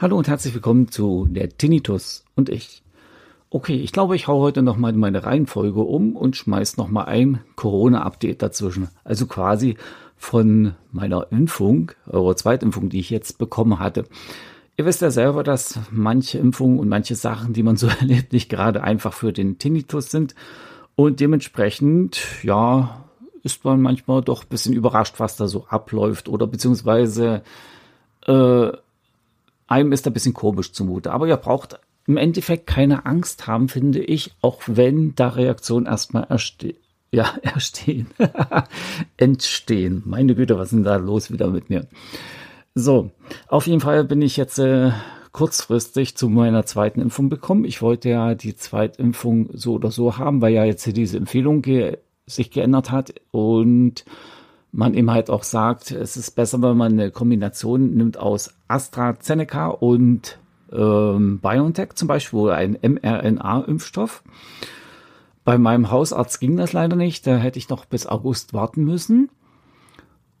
Hallo und herzlich willkommen zu der Tinnitus und ich. Okay, ich glaube, ich hau heute nochmal meine Reihenfolge um und schmeiß nochmal ein Corona-Update dazwischen. Also quasi von meiner Impfung, eurer Zweitimpfung, die ich jetzt bekommen hatte. Ihr wisst ja selber, dass manche Impfungen und manche Sachen, die man so erlebt, nicht gerade einfach für den Tinnitus sind. Und dementsprechend, ja, ist man manchmal doch ein bisschen überrascht, was da so abläuft oder beziehungsweise äh, einem ist ein bisschen komisch zumute. Aber ihr braucht im Endeffekt keine Angst haben, finde ich, auch wenn da Reaktionen erstmal erste ja, erstehen. Entstehen. Meine Güte, was ist denn da los wieder mit mir? So, auf jeden Fall bin ich jetzt äh, kurzfristig zu meiner zweiten Impfung bekommen. Ich wollte ja die Zweitimpfung so oder so haben, weil ja jetzt hier diese Empfehlung ge sich geändert hat und man eben halt auch sagt, es ist besser, wenn man eine Kombination nimmt aus AstraZeneca und ähm, BioNTech zum Beispiel, ein mRNA-Impfstoff. Bei meinem Hausarzt ging das leider nicht, da hätte ich noch bis August warten müssen.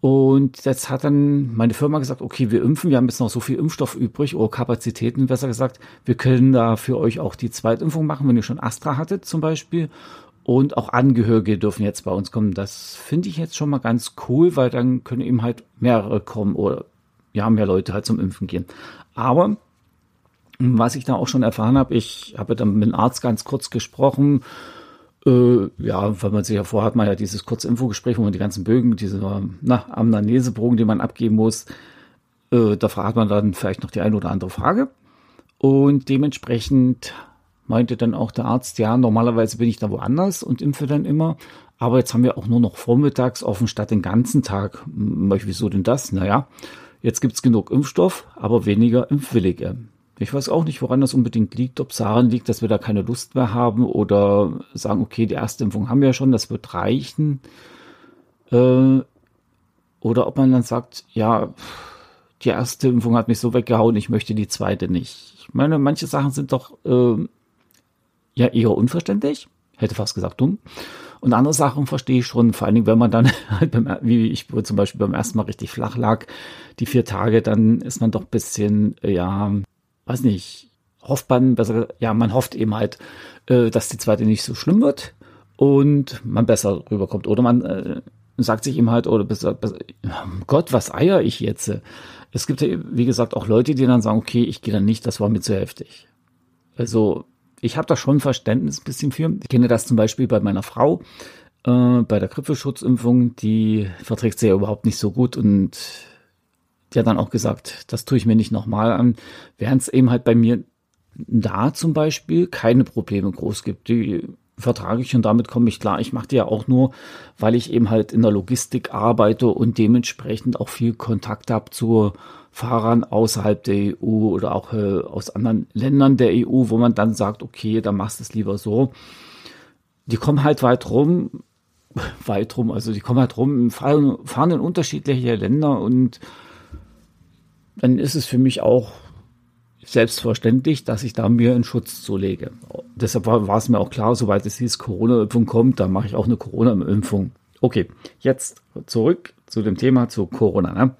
Und jetzt hat dann meine Firma gesagt, okay, wir impfen, wir haben jetzt noch so viel Impfstoff übrig oder Kapazitäten, besser gesagt, wir können da für euch auch die Zweitimpfung machen, wenn ihr schon Astra hattet zum Beispiel. Und auch Angehörige dürfen jetzt bei uns kommen. Das finde ich jetzt schon mal ganz cool, weil dann können eben halt mehrere kommen oder ja, mehr Leute halt zum Impfen gehen. Aber was ich da auch schon erfahren habe, ich habe dann mit dem Arzt ganz kurz gesprochen. Äh, ja, weil man sich ja vorhat, man ja dieses Kurzinfogespräch, wo man die ganzen Bögen, diese na, Amnesebogen, die man abgeben muss, äh, da fragt man dann vielleicht noch die eine oder andere Frage. Und dementsprechend meinte dann auch der Arzt, ja, normalerweise bin ich da woanders und impfe dann immer. Aber jetzt haben wir auch nur noch vormittags offen statt den ganzen Tag. Wieso denn das? Naja, jetzt gibt's genug Impfstoff, aber weniger Impfwillige. Ich weiß auch nicht, woran das unbedingt liegt, ob es daran liegt, dass wir da keine Lust mehr haben oder sagen, okay, die erste Impfung haben wir ja schon, das wird reichen. Äh, oder ob man dann sagt, ja, die erste Impfung hat mich so weggehauen, ich möchte die zweite nicht. Ich meine, manche Sachen sind doch äh, ja eher unverständlich, hätte fast gesagt dumm. Und andere Sachen verstehe ich schon, vor allen Dingen, wenn man dann halt beim, wie ich zum Beispiel beim ersten Mal richtig flach lag, die vier Tage, dann ist man doch ein bisschen, ja, weiß nicht, hofft man, besser, ja, man hofft eben halt, äh, dass die zweite nicht so schlimm wird und man besser rüberkommt. Oder man äh, sagt sich eben halt, oder besser, besser, Gott, was eier ich jetzt? Es gibt ja, wie gesagt, auch Leute, die dann sagen, okay, ich gehe dann nicht, das war mir zu heftig. Also ich habe da schon Verständnis ein bisschen für. Ich kenne das zum Beispiel bei meiner Frau, äh, bei der Grippeschutzimpfung, die verträgt sie ja überhaupt nicht so gut und hat dann auch gesagt, das tue ich mir nicht nochmal an, während es eben halt bei mir da zum Beispiel keine Probleme groß gibt. Die vertrage ich und damit komme ich klar. Ich mache die ja auch nur, weil ich eben halt in der Logistik arbeite und dementsprechend auch viel Kontakt habe zur Fahrern außerhalb der EU oder auch äh, aus anderen Ländern der EU, wo man dann sagt, okay, dann machst du es lieber so. Die kommen halt weit rum, weit rum, also die kommen halt rum, fahren, fahren in unterschiedliche Länder und dann ist es für mich auch selbstverständlich, dass ich da mir einen Schutz zulege. Deshalb war, war es mir auch klar, sobald es hieß Corona-Impfung kommt, dann mache ich auch eine Corona-Impfung. Okay, jetzt zurück zu dem Thema zu Corona. Ne?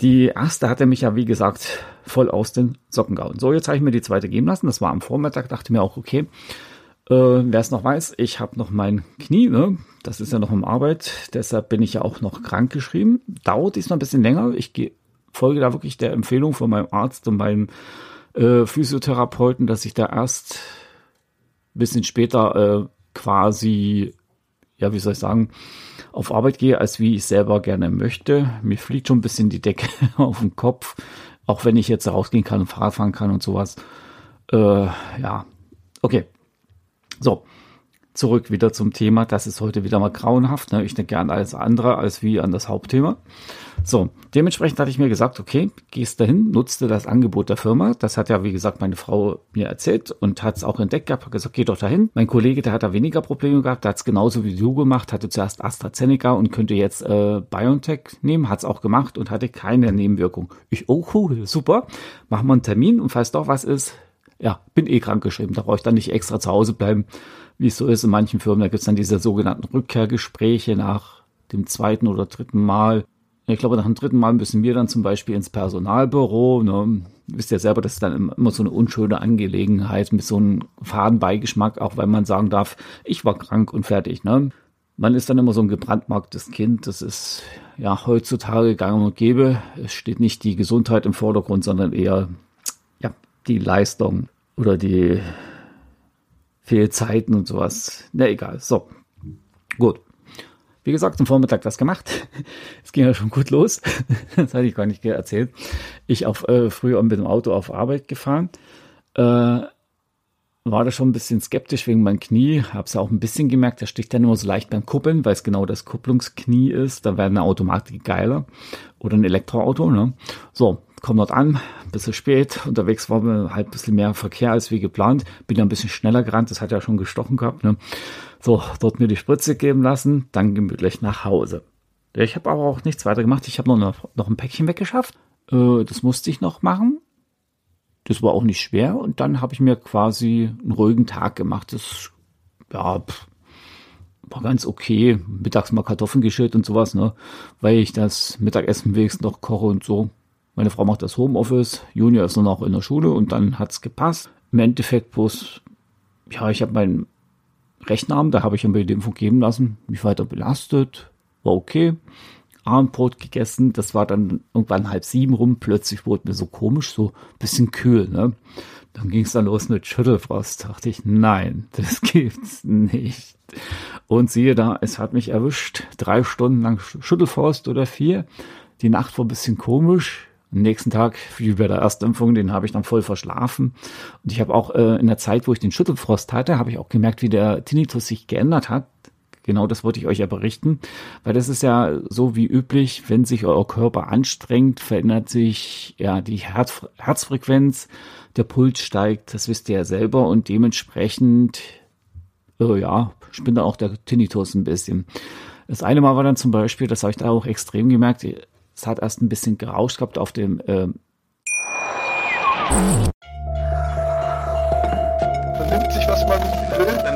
Die erste hatte mich ja, wie gesagt, voll aus den Socken gehauen. So, jetzt habe ich mir die zweite geben lassen. Das war am Vormittag, dachte mir auch, okay, äh, wer es noch weiß, ich habe noch mein Knie, ne? das ist ja noch im Arbeit, deshalb bin ich ja auch noch krank geschrieben. Dauert diesmal ein bisschen länger. Ich gehe folge da wirklich der Empfehlung von meinem Arzt und meinem äh, Physiotherapeuten, dass ich da erst ein bisschen später äh, quasi, ja, wie soll ich sagen, auf Arbeit gehe, als wie ich selber gerne möchte. Mir fliegt schon ein bisschen die Decke auf den Kopf, auch wenn ich jetzt rausgehen kann und Fahrrad fahren kann und sowas. Äh, ja, okay. So, zurück wieder zum Thema. Das ist heute wieder mal grauenhaft. Ne? Ich denke an alles andere als wie an das Hauptthema. So, dementsprechend hatte ich mir gesagt, okay, gehst dahin, nutzte das Angebot der Firma. Das hat ja, wie gesagt, meine Frau mir erzählt und hat es auch entdeckt gehabt, hat gesagt, geh doch dahin. Mein Kollege, der hat da weniger Probleme gehabt, der hat es genauso wie du gemacht, hatte zuerst AstraZeneca und könnte jetzt äh, BioNTech nehmen, hat es auch gemacht und hatte keine Nebenwirkung. Ich, oh cool, super, machen wir einen Termin und falls doch was ist, ja, bin eh krank geschrieben, da brauche ich dann nicht extra zu Hause bleiben, wie es so ist in manchen Firmen. Da gibt es dann diese sogenannten Rückkehrgespräche nach dem zweiten oder dritten Mal. Ich glaube, nach dem dritten Mal müssen wir dann zum Beispiel ins Personalbüro. Ne? Wisst ihr selber, das ist dann immer so eine unschöne Angelegenheit mit so einem Fadenbeigeschmack, auch weil man sagen darf, ich war krank und fertig. Ne? Man ist dann immer so ein gebrandmarktes Kind. Das ist ja heutzutage gang und gäbe. Es steht nicht die Gesundheit im Vordergrund, sondern eher ja, die Leistung oder die Fehlzeiten und sowas. Na egal. So. Gut. Wie gesagt, am Vormittag das gemacht. Es ging ja schon gut los. Das hatte ich gar nicht erzählt. Ich auf äh, früher mit dem Auto auf Arbeit gefahren. Äh, war da schon ein bisschen skeptisch wegen meinem Knie. Hab's ja auch ein bisschen gemerkt, der sticht dann immer so leicht beim Kuppeln, weil es genau das Kupplungsknie ist. Da wäre eine Automatik geiler. Oder ein Elektroauto, ne? So, komm dort an, ein bisschen spät. Unterwegs war mir halt ein bisschen mehr Verkehr als wie geplant. Bin ja ein bisschen schneller gerannt, das hat ja schon gestochen gehabt, ne? So, dort mir die Spritze geben lassen, dann gemütlich nach Hause. Ich habe aber auch nichts weiter gemacht. Ich habe noch, noch ein Päckchen weggeschafft. Äh, das musste ich noch machen. Das war auch nicht schwer. Und dann habe ich mir quasi einen ruhigen Tag gemacht. Das ja, pff, war ganz okay. Mittags mal Kartoffeln geschält und sowas, ne? Weil ich das Mittagessen wenigstens noch koche und so. Meine Frau macht das Homeoffice. Junior ist noch in der Schule und dann hat's gepasst. Im Endeffekt bloß, ja, ich habe meinen Rechenabend, da habe ich mir die Info geben lassen, mich weiter belastet, war okay. Abendbrot gegessen, das war dann irgendwann halb sieben rum, plötzlich wurde mir so komisch, so bisschen kühl, ne? Dann ging es dann los mit Schüttelfrost. Dachte ich, nein, das gibt's nicht. Und siehe da, es hat mich erwischt. Drei Stunden lang Schüttelfrost oder vier. Die Nacht war ein bisschen komisch. Am nächsten Tag, wie bei der Erstimpfung, den habe ich dann voll verschlafen. Und ich habe auch äh, in der Zeit, wo ich den Schüttelfrost hatte, habe ich auch gemerkt, wie der Tinnitus sich geändert hat. Genau das wollte ich euch ja berichten, weil das ist ja so wie üblich, wenn sich euer Körper anstrengt, verändert sich ja die Herz Herzfrequenz, der Puls steigt, das wisst ihr ja selber und dementsprechend, äh, ja, spinnt auch der Tinnitus ein bisschen. Das eine Mal war dann zum Beispiel, das habe ich da auch extrem gemerkt, es hat erst ein bisschen gerauscht gehabt auf dem äh, Vernimmt sich, was man will,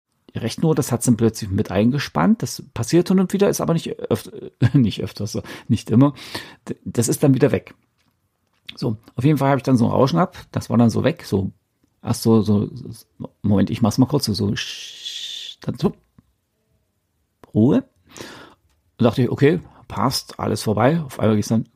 Recht nur, das hat dann plötzlich mit eingespannt. Das passiert hin und wieder, ist aber nicht öfter, nicht öfters so, nicht immer. Das ist dann wieder weg. So, auf jeden Fall habe ich dann so ein Rauschen ab. Das war dann so weg. So, erst so, so, Moment, ich mach's mal kurz so, so, dann so, Ruhe. Und dachte ich, okay, passt, alles vorbei. Auf einmal geht's dann,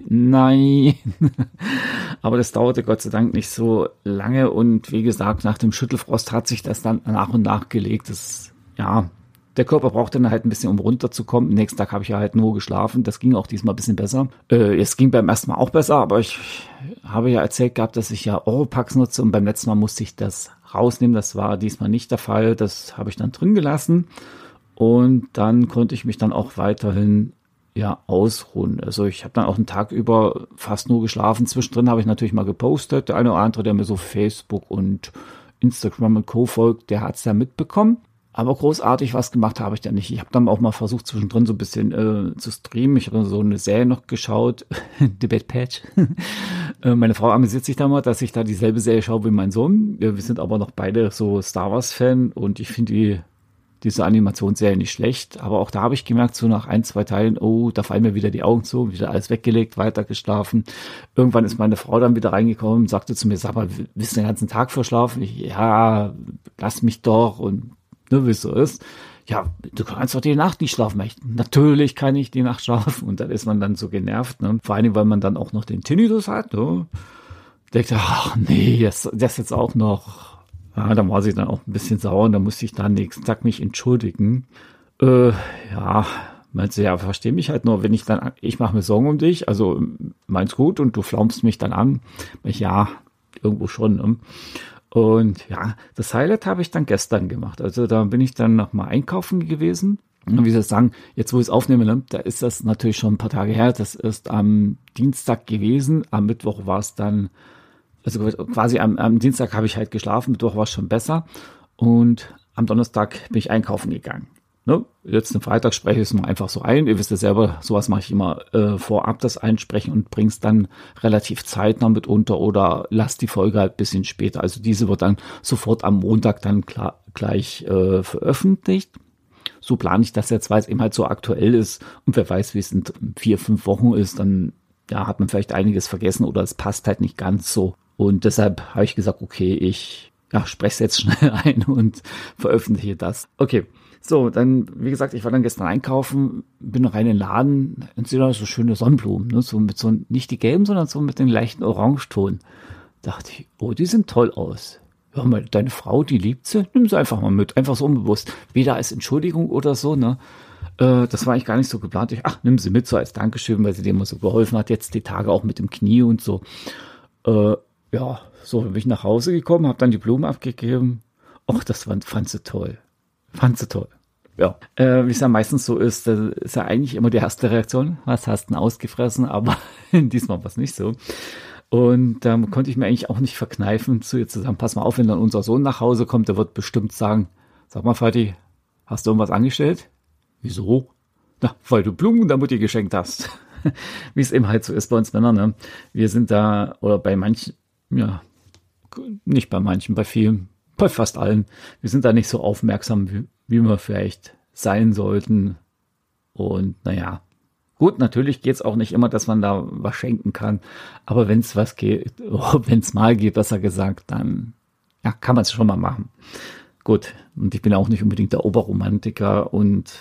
nein. Aber das dauerte Gott sei Dank nicht so lange und wie gesagt, nach dem Schüttelfrost hat sich das dann nach und nach gelegt. Das, ja, der Körper braucht dann halt ein bisschen, um runterzukommen. Am nächsten Tag habe ich ja halt nur geschlafen. Das ging auch diesmal ein bisschen besser. Äh, es ging beim ersten Mal auch besser, aber ich habe ja erzählt gehabt, dass ich ja Oropax nutze und beim letzten Mal musste ich das rausnehmen. Das war diesmal nicht der Fall. Das habe ich dann drin gelassen. Und dann konnte ich mich dann auch weiterhin ja ausruhen. Also ich habe dann auch einen Tag über fast nur geschlafen. Zwischendrin habe ich natürlich mal gepostet. Der eine oder andere, der mir so Facebook und Instagram und Co. folgt, der hat es ja mitbekommen. Aber großartig was gemacht habe ich da nicht. Ich habe dann auch mal versucht, zwischendrin so ein bisschen äh, zu streamen. Ich habe so eine Serie noch geschaut, The Bad Patch. Äh, meine Frau amüsiert sich da mal, dass ich da dieselbe Serie schaue wie mein Sohn. Wir sind aber noch beide so Star Wars-Fan und ich finde die diese Animationsserie nicht schlecht, aber auch da habe ich gemerkt, so nach ein, zwei Teilen, oh, da fallen mir wieder die Augen zu, wieder alles weggelegt, weiter geschlafen. Irgendwann ist meine Frau dann wieder reingekommen, sagte zu mir, sag mal, willst du den ganzen Tag verschlafen? Ich, ja, lass mich doch und ne, wie es so ist. Ja, du kannst doch die Nacht nicht schlafen. Ich, natürlich kann ich die Nacht schlafen. Und dann ist man dann so genervt, ne? Vor allem, weil man dann auch noch den Tinnitus hat, ne? Denkt, ach nee, das, das jetzt auch noch ja, da war sie dann auch ein bisschen sauer und da musste ich dann nächsten Tag mich entschuldigen. Äh, ja, meinte sie, ja, versteh mich halt nur, wenn ich dann, ich mache mir Sorgen um dich, also meinst gut und du flaumst mich dann an. Ich, ja, irgendwo schon. Ne? Und ja, das Highlight habe ich dann gestern gemacht. Also da bin ich dann nochmal einkaufen gewesen. Und wie soll ich sagen, jetzt wo ich es aufnehme, ne, da ist das natürlich schon ein paar Tage her. Das ist am Dienstag gewesen. Am Mittwoch war es dann, also quasi am, am Dienstag habe ich halt geschlafen, Mittwoch war es schon besser. Und am Donnerstag bin ich einkaufen gegangen. Ne? Letzten Freitag spreche ich es mal einfach so ein. Ihr wisst ja selber, sowas mache ich immer äh, vorab, das Einsprechen und bring's dann relativ zeitnah mit unter oder lass die Folge halt bisschen später. Also diese wird dann sofort am Montag dann klar, gleich äh, veröffentlicht. So plane ich das jetzt, weil es eben halt so aktuell ist und wer weiß, wie es in vier, fünf Wochen ist, dann ja, hat man vielleicht einiges vergessen oder es passt halt nicht ganz so. Und deshalb habe ich gesagt, okay, ich ja, spreche es jetzt schnell ein und veröffentliche das. Okay. So, dann, wie gesagt, ich war dann gestern einkaufen, bin rein in den Laden und sehe da so schöne Sonnenblumen, ne? so mit so, nicht die gelben, sondern so mit den leichten Orangeton. Dachte ich, oh, die sind toll aus. Hör mal, deine Frau, die liebt sie, nimm sie einfach mal mit, einfach so unbewusst. Weder als Entschuldigung oder so, ne? Äh, das war eigentlich gar nicht so geplant. Ich, ach, nimm sie mit, so als Dankeschön, weil sie immer so geholfen hat, jetzt die Tage auch mit dem Knie und so. Äh, ja, so bin ich nach Hause gekommen, habe dann die Blumen abgegeben. Och, das fand, fand sie toll. Fand sie toll. Ja, äh, wie es ja meistens so ist, das ist ja eigentlich immer die erste Reaktion. Was hast du denn ausgefressen? Aber diesmal war es nicht so. Und da ähm, konnte ich mir eigentlich auch nicht verkneifen, zu ihr zu sagen, pass mal auf, wenn dann unser Sohn nach Hause kommt, der wird bestimmt sagen, sag mal, Vati, hast du irgendwas angestellt? Wieso? Na, weil du Blumen der Mutti geschenkt hast. wie es eben halt so ist bei uns Männern. Ne? Wir sind da, oder bei manchen, ja, nicht bei manchen, bei vielen, bei fast allen. Wir sind da nicht so aufmerksam, wie, wie wir vielleicht sein sollten. Und naja, gut, natürlich geht es auch nicht immer, dass man da was schenken kann. Aber wenn es was geht, oh, wenn es mal geht, besser gesagt, dann ja, kann man es schon mal machen. Gut, und ich bin auch nicht unbedingt der Oberromantiker und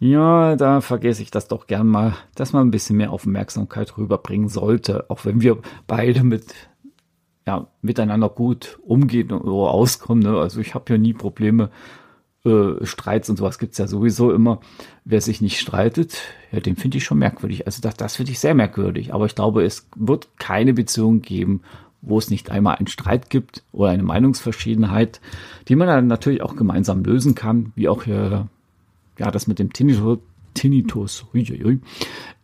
ja, da vergesse ich das doch gern mal, dass man ein bisschen mehr Aufmerksamkeit rüberbringen sollte, auch wenn wir beide mit ja, miteinander gut umgehen oder auskommen. Ne? Also ich habe ja nie Probleme. Äh, Streits und sowas gibt's ja sowieso immer. Wer sich nicht streitet, ja, den finde ich schon merkwürdig. Also das, das finde ich sehr merkwürdig. Aber ich glaube, es wird keine Beziehung geben, wo es nicht einmal einen Streit gibt oder eine Meinungsverschiedenheit, die man dann natürlich auch gemeinsam lösen kann, wie auch hier, ja, das mit dem Tinnitus, Tinnitus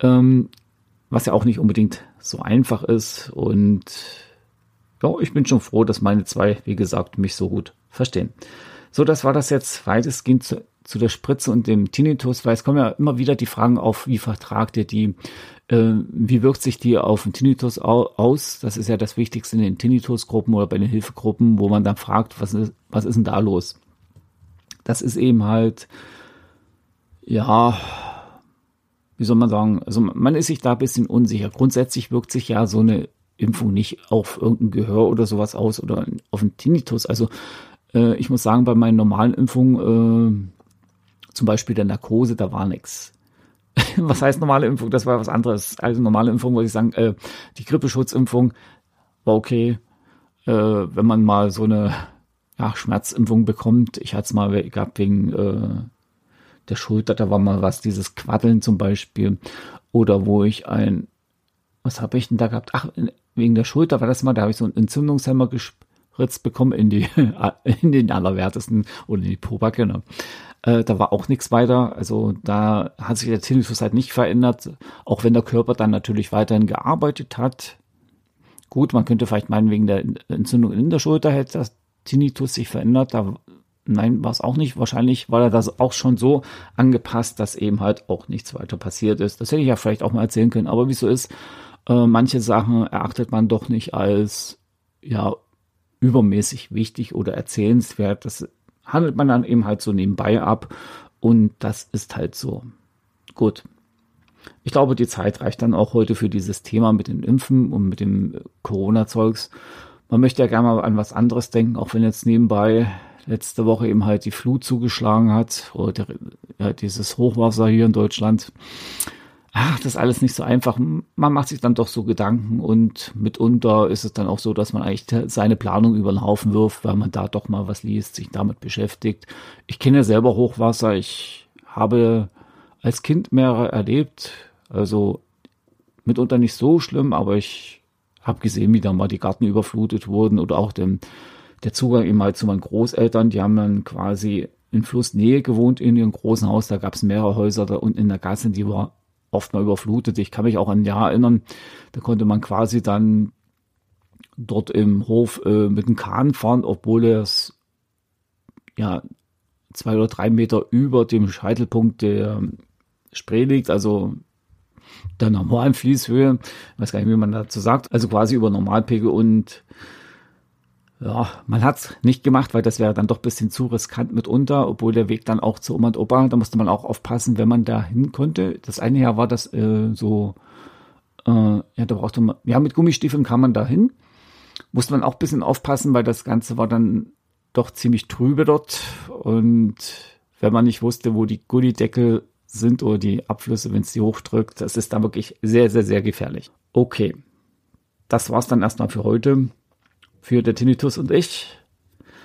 ähm, was ja auch nicht unbedingt so einfach ist und ja, ich bin schon froh, dass meine zwei, wie gesagt, mich so gut verstehen. So, das war das jetzt weitestgehend zu, zu der Spritze und dem Tinnitus, weil es kommen ja immer wieder die Fragen auf, wie vertragt ihr die, äh, wie wirkt sich die auf den Tinnitus aus? Das ist ja das Wichtigste in den Tinnitusgruppen oder bei den Hilfegruppen, wo man dann fragt, was ist, was ist denn da los? Das ist eben halt, ja, wie soll man sagen, also man ist sich da ein bisschen unsicher. Grundsätzlich wirkt sich ja so eine Impfung nicht auf irgendein Gehör oder sowas aus oder auf einen Tinnitus. Also äh, ich muss sagen, bei meinen normalen Impfungen, äh, zum Beispiel der Narkose, da war nichts. Was heißt normale Impfung? Das war was anderes. Also normale Impfung, wollte ich sagen, äh, die Grippeschutzimpfung war okay. Äh, wenn man mal so eine ja, Schmerzimpfung bekommt, ich hatte es mal gehabt wegen äh, der Schulter, da war mal was, dieses Quaddeln zum Beispiel. Oder wo ich ein, was habe ich denn da gehabt? Ach, wegen der Schulter war das mal, da habe ich so einen Entzündungshemmer gespritzt bekommen in die, in den allerwertesten oder in die Pobacke. Ne? Äh, da war auch nichts weiter. Also da hat sich der Tinnitus halt nicht verändert, auch wenn der Körper dann natürlich weiterhin gearbeitet hat. Gut, man könnte vielleicht meinen, wegen der Entzündung in der Schulter hätte das Tinnitus sich verändert. Da, nein, war es auch nicht. Wahrscheinlich war er das auch schon so angepasst, dass eben halt auch nichts weiter passiert ist. Das hätte ich ja vielleicht auch mal erzählen können. Aber wie es so ist, äh, manche Sachen erachtet man doch nicht als ja übermäßig wichtig oder erzählenswert. Das handelt man dann eben halt so nebenbei ab und das ist halt so. Gut. Ich glaube, die Zeit reicht dann auch heute für dieses Thema mit den Impfen und mit dem Corona-Zeugs. Man möchte ja gerne mal an was anderes denken, auch wenn jetzt nebenbei letzte Woche eben halt die Flut zugeschlagen hat oder dieses Hochwasser hier in Deutschland ach, das ist alles nicht so einfach. Man macht sich dann doch so Gedanken und mitunter ist es dann auch so, dass man eigentlich seine Planung über den Haufen wirft, weil man da doch mal was liest, sich damit beschäftigt. Ich kenne ja selber Hochwasser. Ich habe als Kind mehrere erlebt. Also mitunter nicht so schlimm, aber ich habe gesehen, wie da mal die Garten überflutet wurden oder auch den, der Zugang eben halt zu meinen Großeltern, die haben dann quasi in Flussnähe gewohnt in ihrem großen Haus. Da gab es mehrere Häuser da unten in der Gasse, die war oft mal überflutet. Ich kann mich auch an ein Jahr erinnern, da konnte man quasi dann dort im Hof äh, mit dem Kahn fahren, obwohl es ja zwei oder drei Meter über dem Scheitelpunkt der Spree liegt, also der normalen Fließhöhe. Ich weiß gar nicht, wie man dazu sagt. Also quasi über Normalpegel und ja, man hat's nicht gemacht, weil das wäre dann doch bisschen zu riskant mitunter, obwohl der Weg dann auch zu Oma und Opa, da musste man auch aufpassen, wenn man da hin konnte. Das eine Jahr war das äh, so, äh, ja, da brauchte man, ja, mit Gummistiefeln kam man da hin. Musste man auch bisschen aufpassen, weil das Ganze war dann doch ziemlich trübe dort. Und wenn man nicht wusste, wo die Gullideckel sind oder die Abflüsse, wenn es die hochdrückt, das ist da wirklich sehr, sehr, sehr gefährlich. Okay, das war's dann erstmal für heute für der Tinnitus und ich.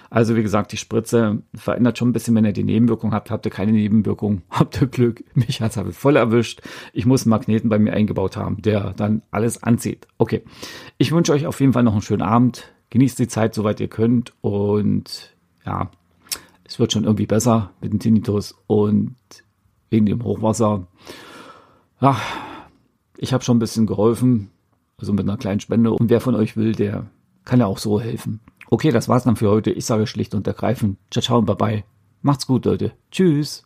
Also wie gesagt, die Spritze verändert schon ein bisschen, wenn ihr die Nebenwirkung habt. Habt ihr keine Nebenwirkung, habt ihr Glück. Mich hat's aber voll erwischt. Ich muss einen Magneten bei mir eingebaut haben, der dann alles anzieht. Okay, ich wünsche euch auf jeden Fall noch einen schönen Abend. Genießt die Zeit, soweit ihr könnt. Und ja, es wird schon irgendwie besser mit dem Tinnitus und wegen dem Hochwasser. Ja, ich habe schon ein bisschen geholfen, also mit einer kleinen Spende. Und wer von euch will, der kann ja auch so helfen. Okay, das war's dann für heute. Ich sage schlicht und ergreifend. Ciao, ciao und bye bye. Macht's gut, Leute. Tschüss.